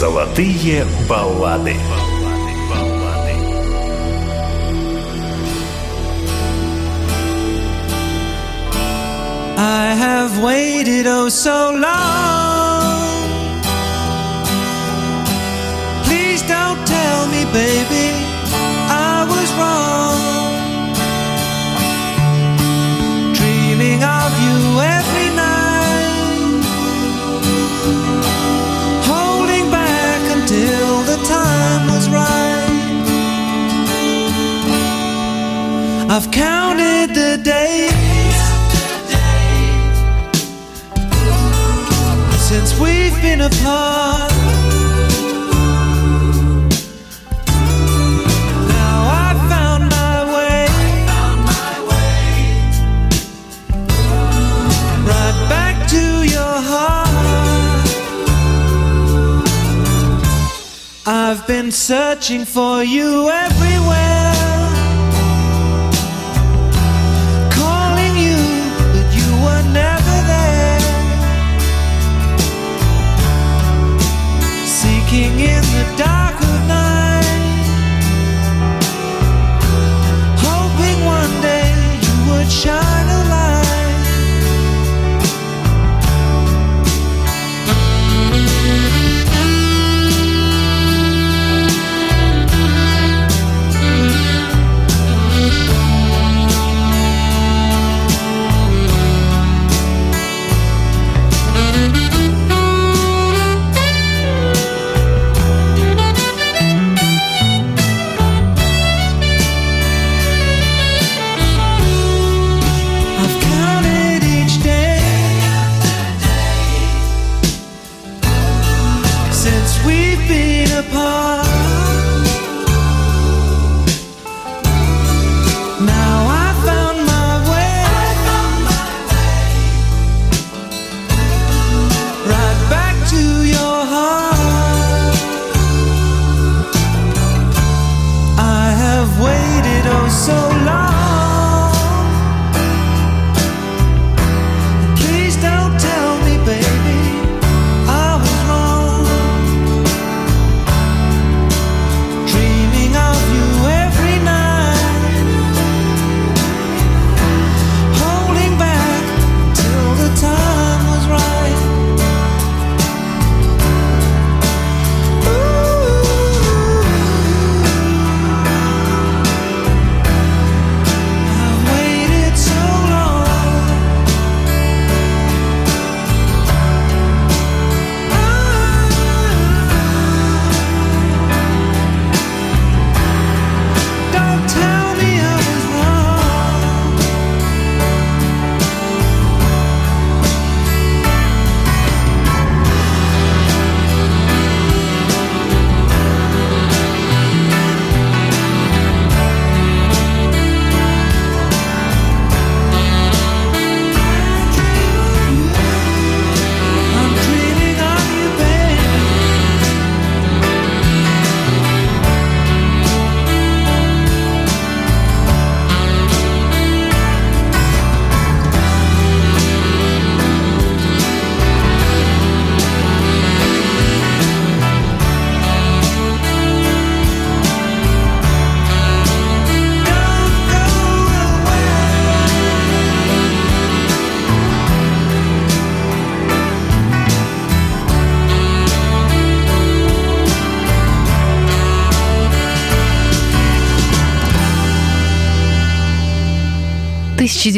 Золотые баллады. I have waited oh so long. Please don't tell me, baby, I was wrong. Dreaming of you every I've counted the days. since we've been apart. I've been searching for you everywhere.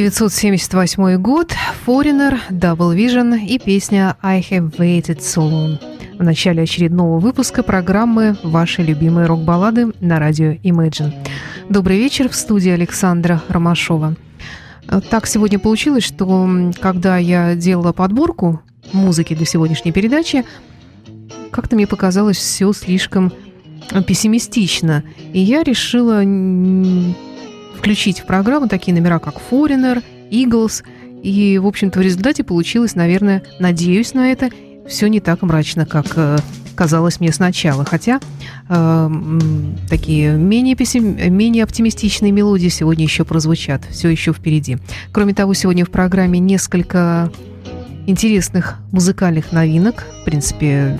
1978 год, Foreigner, Double Vision и песня «I have waited so long» в начале очередного выпуска программы «Ваши любимые рок-баллады» на радио Imagine. Добрый вечер в студии Александра Ромашова. Э, Так сегодня получилось, что когда я делала подборку музыки для сегодняшней передачи, как-то мне показалось все слишком э, пессимистично. И я решила включить в программу такие номера, как Foreigner, Eagles. И, в общем-то, в результате получилось, наверное, надеюсь на это, все не так мрачно, как э, казалось мне сначала. Хотя э, такие менее, пессим... менее оптимистичные мелодии сегодня еще прозвучат. Все еще впереди. Кроме того, сегодня в программе несколько интересных музыкальных новинок. В принципе,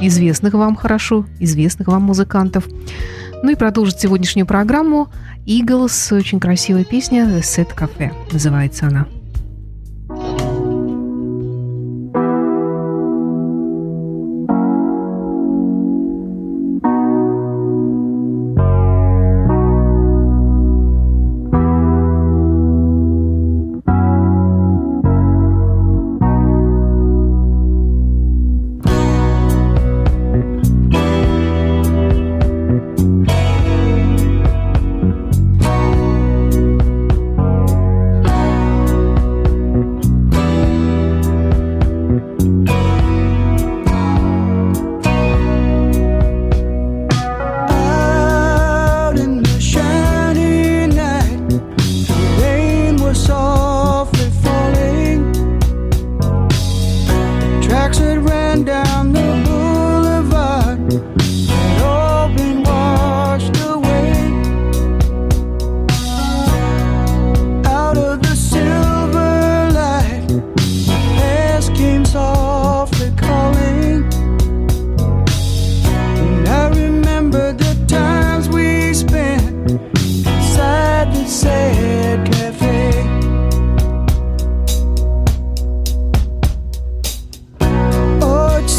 известных вам хорошо, известных вам музыкантов. Ну и продолжит сегодняшнюю программу Eagles, очень красивая песня «The Set Cafe» называется она.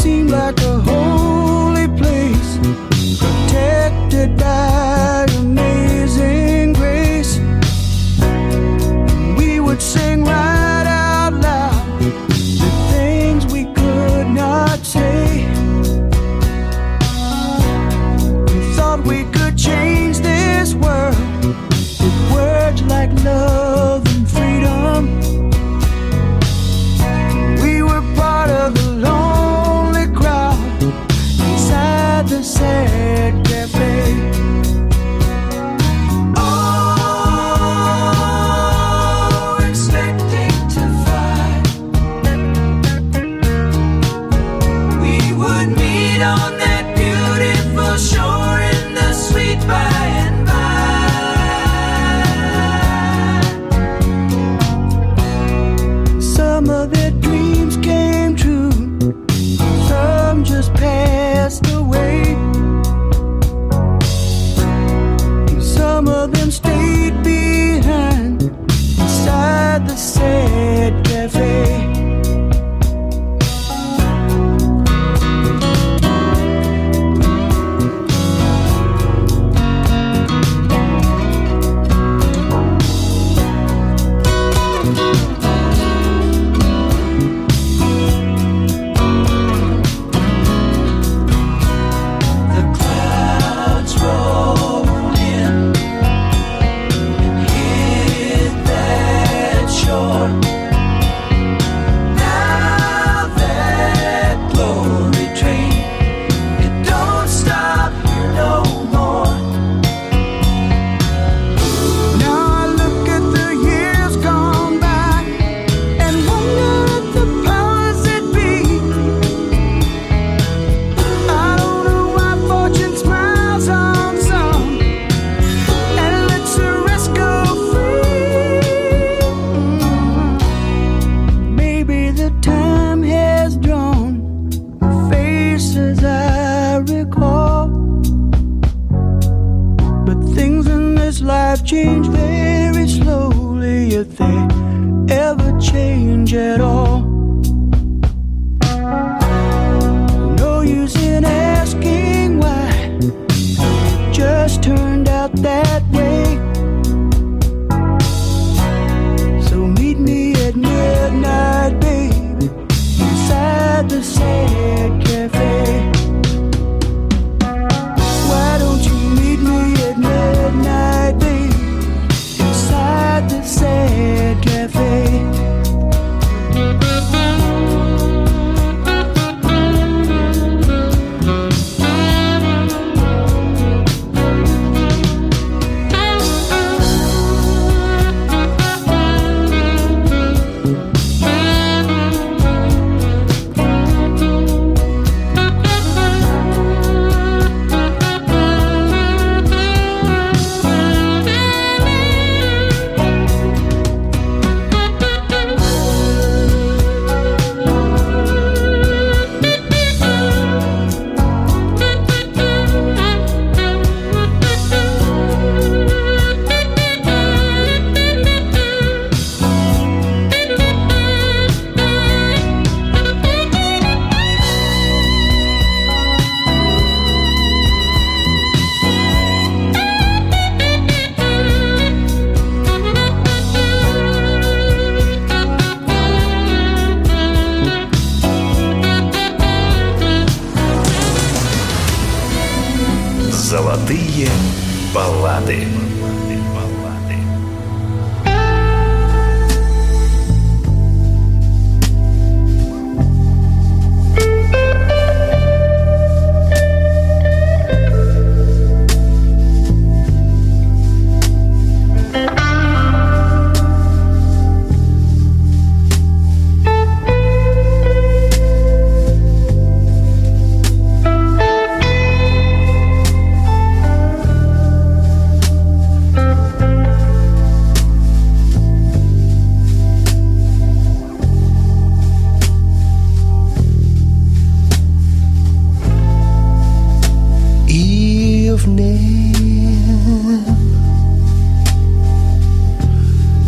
seemed like a holy place, protected by.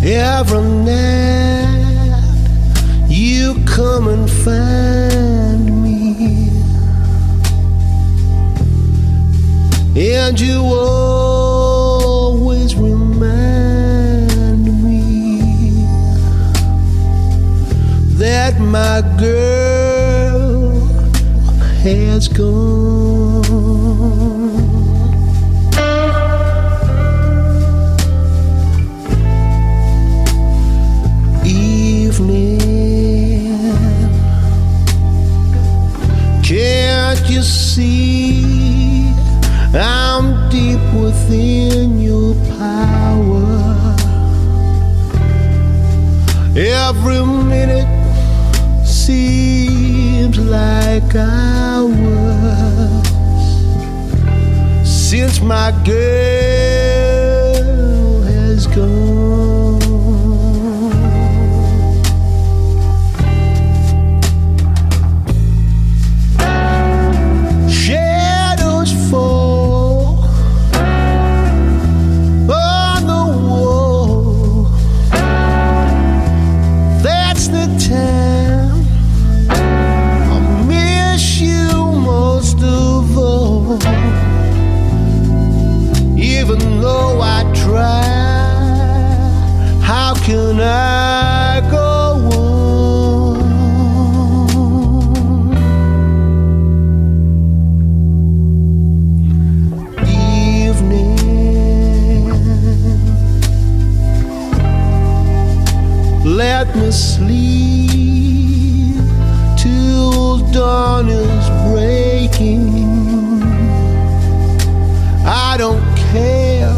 Every night you come and find me, and you always remind me that my girl has gone. since my girl. me sleep till dawn is breaking. I don't care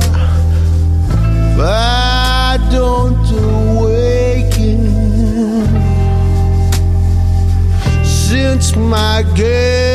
if I don't awaken since my game.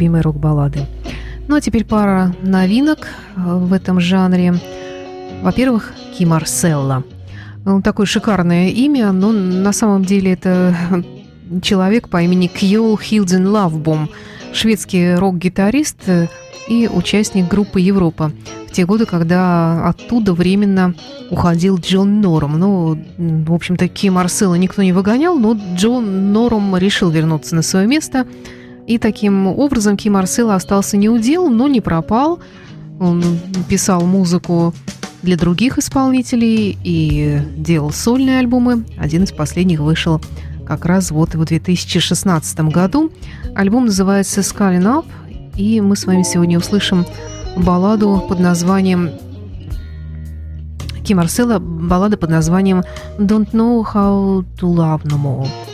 Любимые рок-баллады». Ну а теперь пара новинок э, в этом жанре. Во-первых, Ки Марселла. Ну, такое шикарное имя, но на самом деле это человек по имени Кьол Хилден Лавбом, шведский рок-гитарист э, и участник группы «Европа» в те годы, когда оттуда временно уходил Джон Норм. Ну, в общем-то, Ки Марселла никто не выгонял, но Джон Норм решил вернуться на свое место. И таким образом Ки Марселла остался неудел, но не пропал. Он писал музыку для других исполнителей и делал сольные альбомы. Один из последних вышел как раз вот в 2016 году. Альбом называется «Scaling Up», и мы с вами сегодня услышим балладу под названием Ки Марселла, баллада под названием «Don't Know How to Love No More».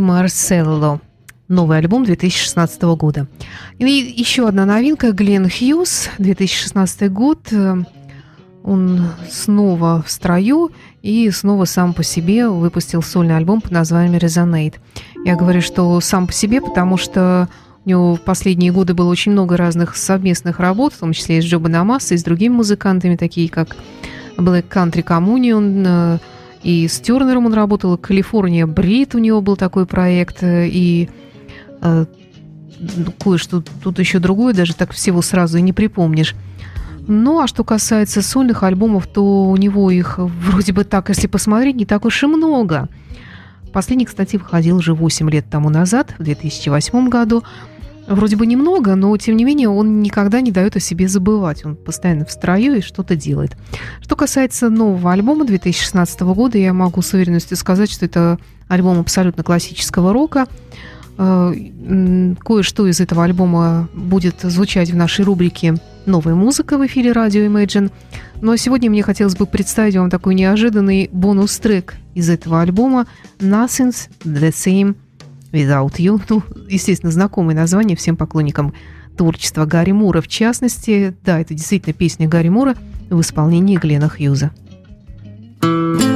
Марселло. Новый альбом 2016 года. И еще одна новинка Глен Хьюз, 2016 год. Он снова в строю и снова сам по себе выпустил сольный альбом под названием «Resonate». Я говорю, что сам по себе, потому что у него в последние годы было очень много разных совместных работ, в том числе и с Джоба Намаса, и с другими музыкантами, такие как Black Country Communion, и с Тернером он работал, Калифорния Брит у него был такой проект, и э, кое-что тут еще другое, даже так всего сразу и не припомнишь. Ну, а что касается сольных альбомов, то у него их вроде бы так, если посмотреть, не так уж и много. Последний, кстати, выходил уже 8 лет тому назад, в 2008 году. Вроде бы немного, но тем не менее он никогда не дает о себе забывать. Он постоянно в строю и что-то делает. Что касается нового альбома 2016 года, я могу с уверенностью сказать, что это альбом абсолютно классического рока. Э, кое-что из этого альбома будет звучать в нашей рубрике «Новая музыка» в эфире радио Imagine. Но сегодня мне хотелось бы представить вам такой неожиданный бонус-трек из этого альбома «Nothing's the same Without You. Ну, естественно, знакомое название всем поклонникам творчества Гарри Мура. В частности, да, это действительно песня Гарри Мура в исполнении Глена Хьюза. thank you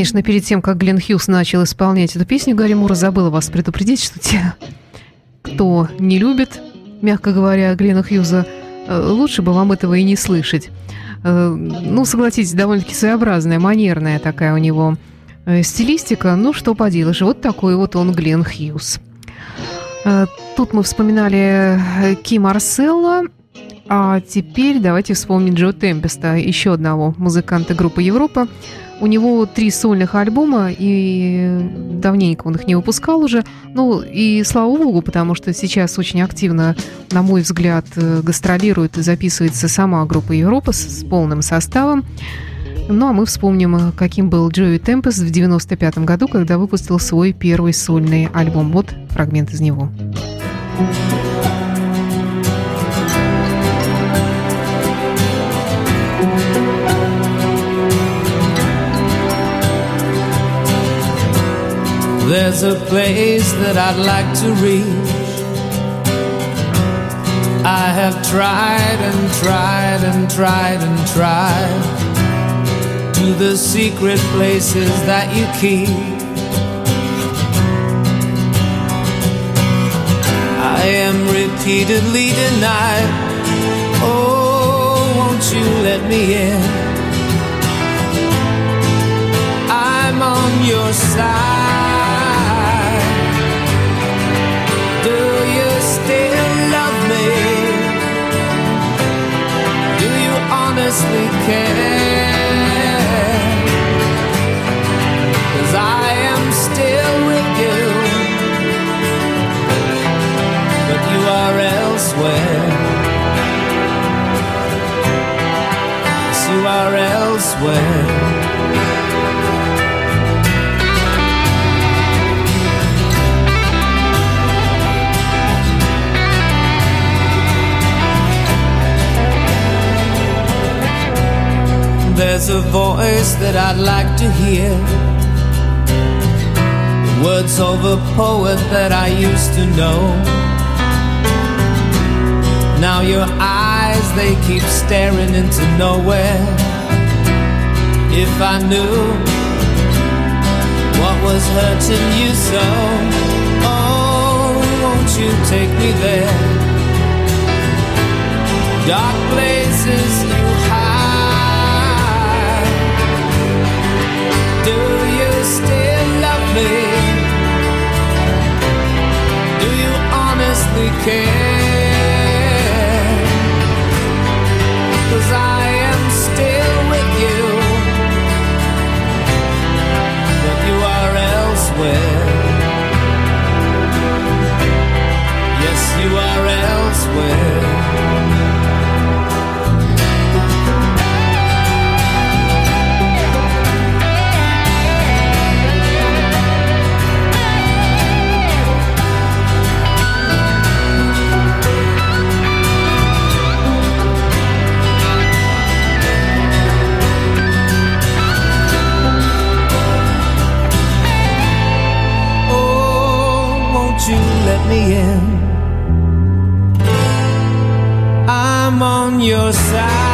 конечно, перед тем, как Глен Хьюз начал исполнять эту песню, Гарри Мура забыла вас предупредить, что те, кто не любит, мягко говоря, Глена Хьюза, э, лучше бы вам этого и не слышать. Э, ну, согласитесь, довольно-таки своеобразная, манерная такая у него э, стилистика. Ну, что поделаешь, вот такой вот он Глен Хьюз. Тут мы вспоминали Ки Марселла, а теперь давайте вспомним Джо Темпеста, еще одного музыканта группы Европа. У него три сольных альбома, и давненько он их не выпускал уже. Ну, и слава богу, потому что сейчас очень активно, на мой взгляд, э, гастролирует и записывается сама группа Европа с, с полным составом. Ну, а мы вспомним, каким был Джои Темпес в 95 году, когда выпустил свой первый сольный альбом. Вот фрагмент из него. thank you There's a place that I'd like to reach. I have tried and tried and tried and tried to the secret places that you keep. I am repeatedly denied. Oh, won't you let me in? I'm on your side. Care. Cause I am still with you, but you are elsewhere. Yes, you are elsewhere. There's a voice that I'd like to hear. The words of a poet that I used to know. Now your eyes, they keep staring into nowhere. If I knew what was hurting you so, oh, won't you take me there? Dark places you hide. Care? Me in? I'm on your side.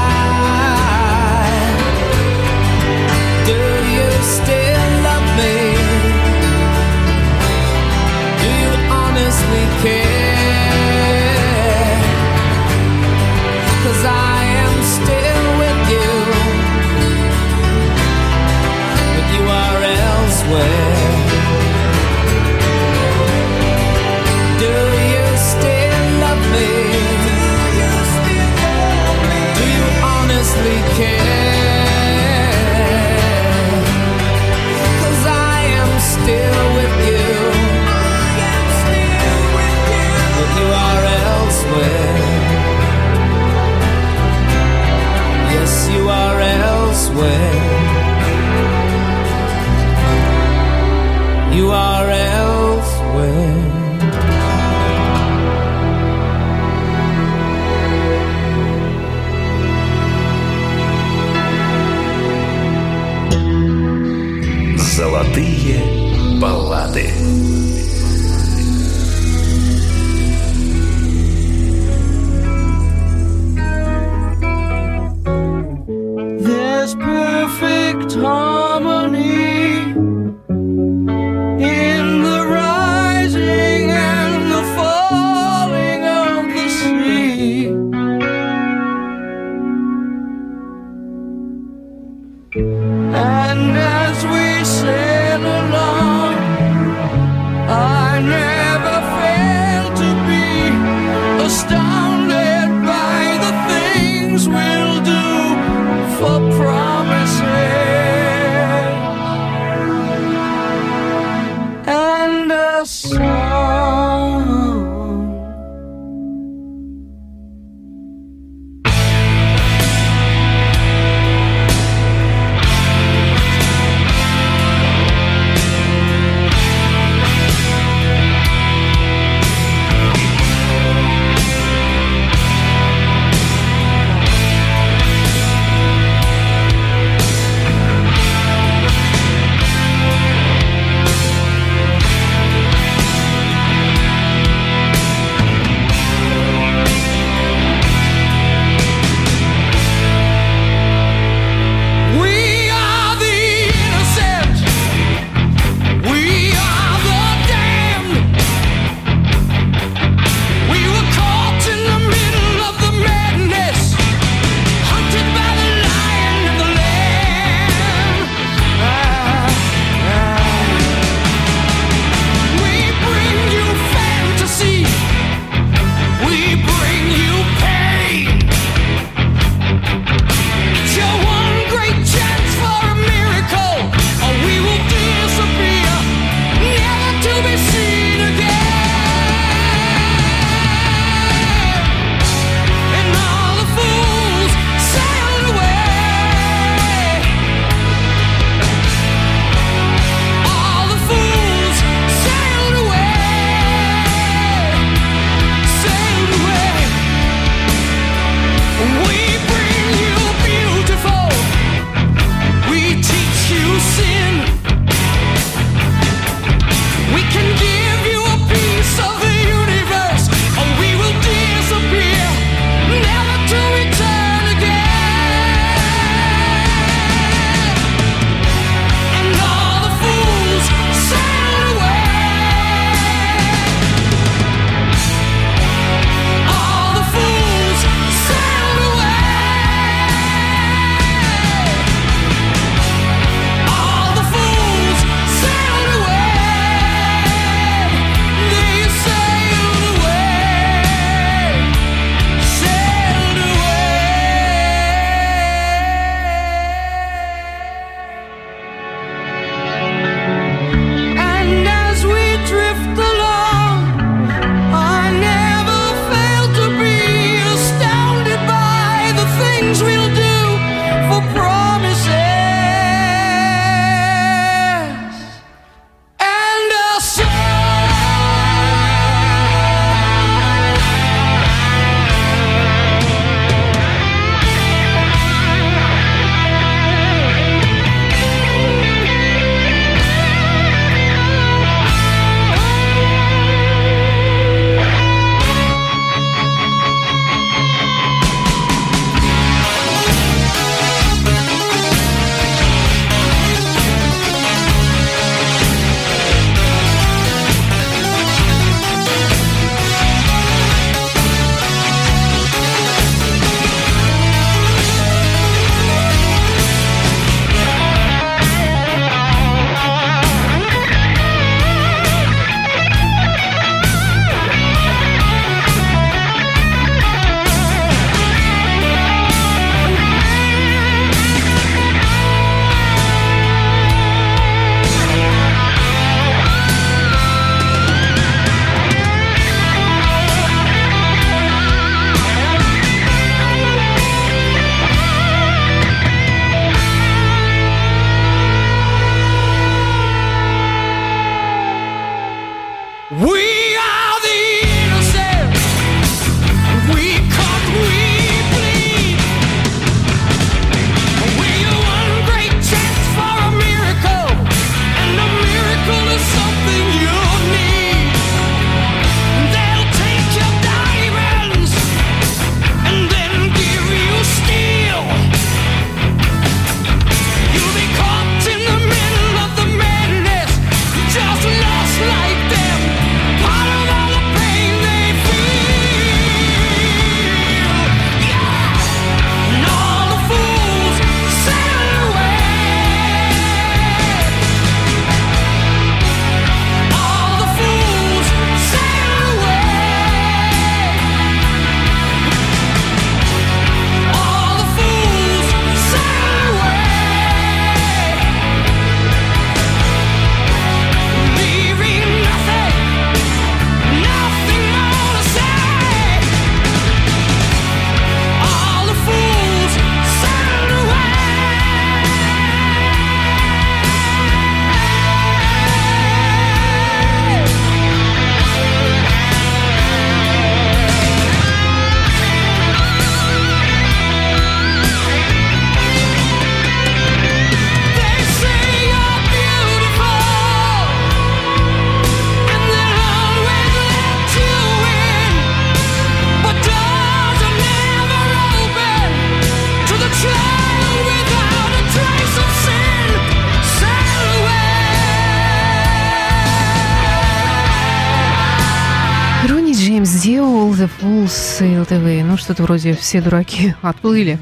Sailed Away. Ну, что-то вроде «Все дураки отплыли».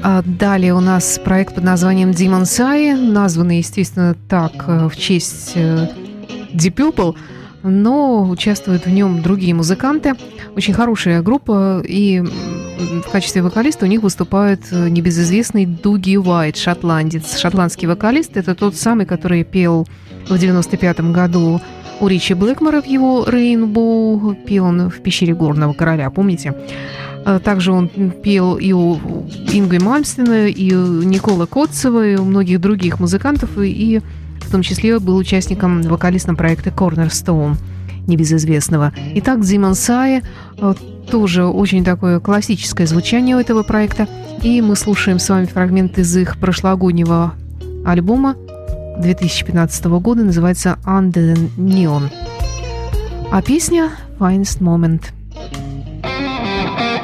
А далее у нас проект под названием Demon Sai, названный, естественно, так э, в честь э, Deep Purple, но участвуют в нем другие музыканты. Очень хорошая группа, и в качестве вокалиста у них выступает э, небезызвестный Дуги Уайт, шотландец. Шотландский вокалист – это тот самый, который пел в 95 году у Ричи Блэкмора в его «Рейнбоу», пел он в «Пещере горного короля», помните? А также он пел и у Ингви Мальмстена, и у Никола Котцева, и у многих других музыкантов, и в том числе был участником вокалистом проекта Cornerstone, небезызвестного. Итак, Димон Сай, э, тоже очень такое классическое звучание у этого проекта, и мы слушаем с вами фрагмент из их прошлогоднего альбома 2015 года, называется Under the Neon. А песня Finest Moment – myself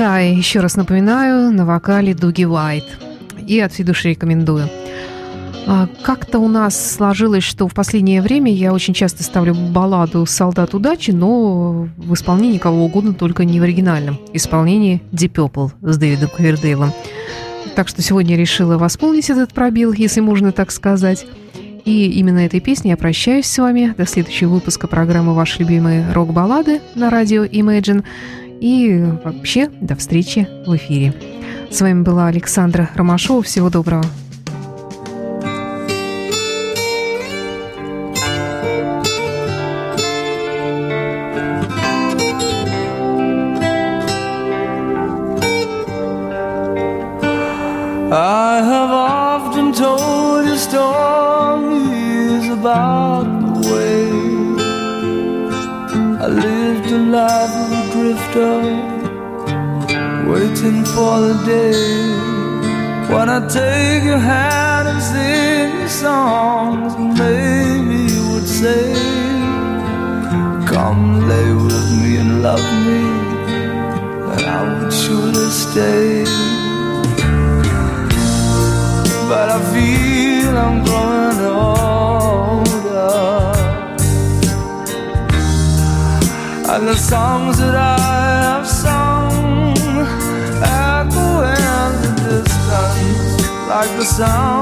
Бонсай, еще раз напоминаю, на вокале Дуги Уайт. И от всей души рекомендую. А, как-то у нас сложилось, что в последнее время я очень часто ставлю балладу «Солдат удачи», но в исполнении кого угодно, только не в оригинальном исполнении Deep Purple с Дэвидом Ковердейлом. Так что сегодня решила восполнить этот пробел, если можно так сказать. И именно этой песней я прощаюсь с вами до следующего выпуска программы «Ваши любимые рок-баллады» на радио Imagine. И вообще, до встречи в эфире. С вами была Александра Ромашова. Всего доброго. song.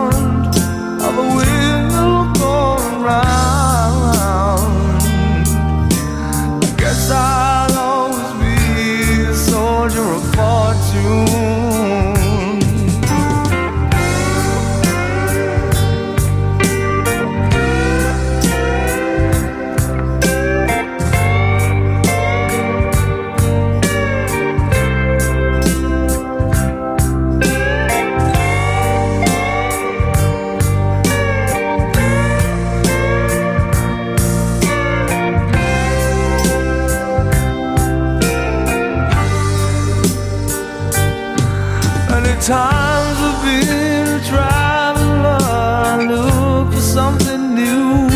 Times I've been a traveler, look for something new.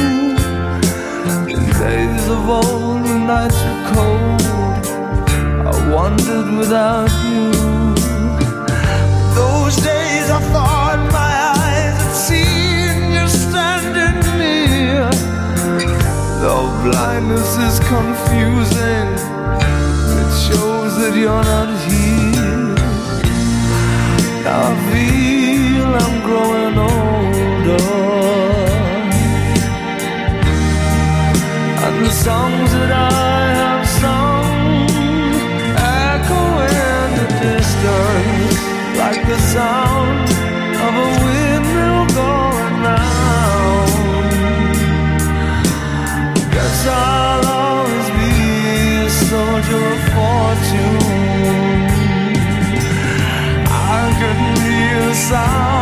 In days of old, the nights were cold. I wandered without you. Those days I thought my eyes had seen you standing near. Though blindness is confusing, it shows that you're not soon. I could hear a sound.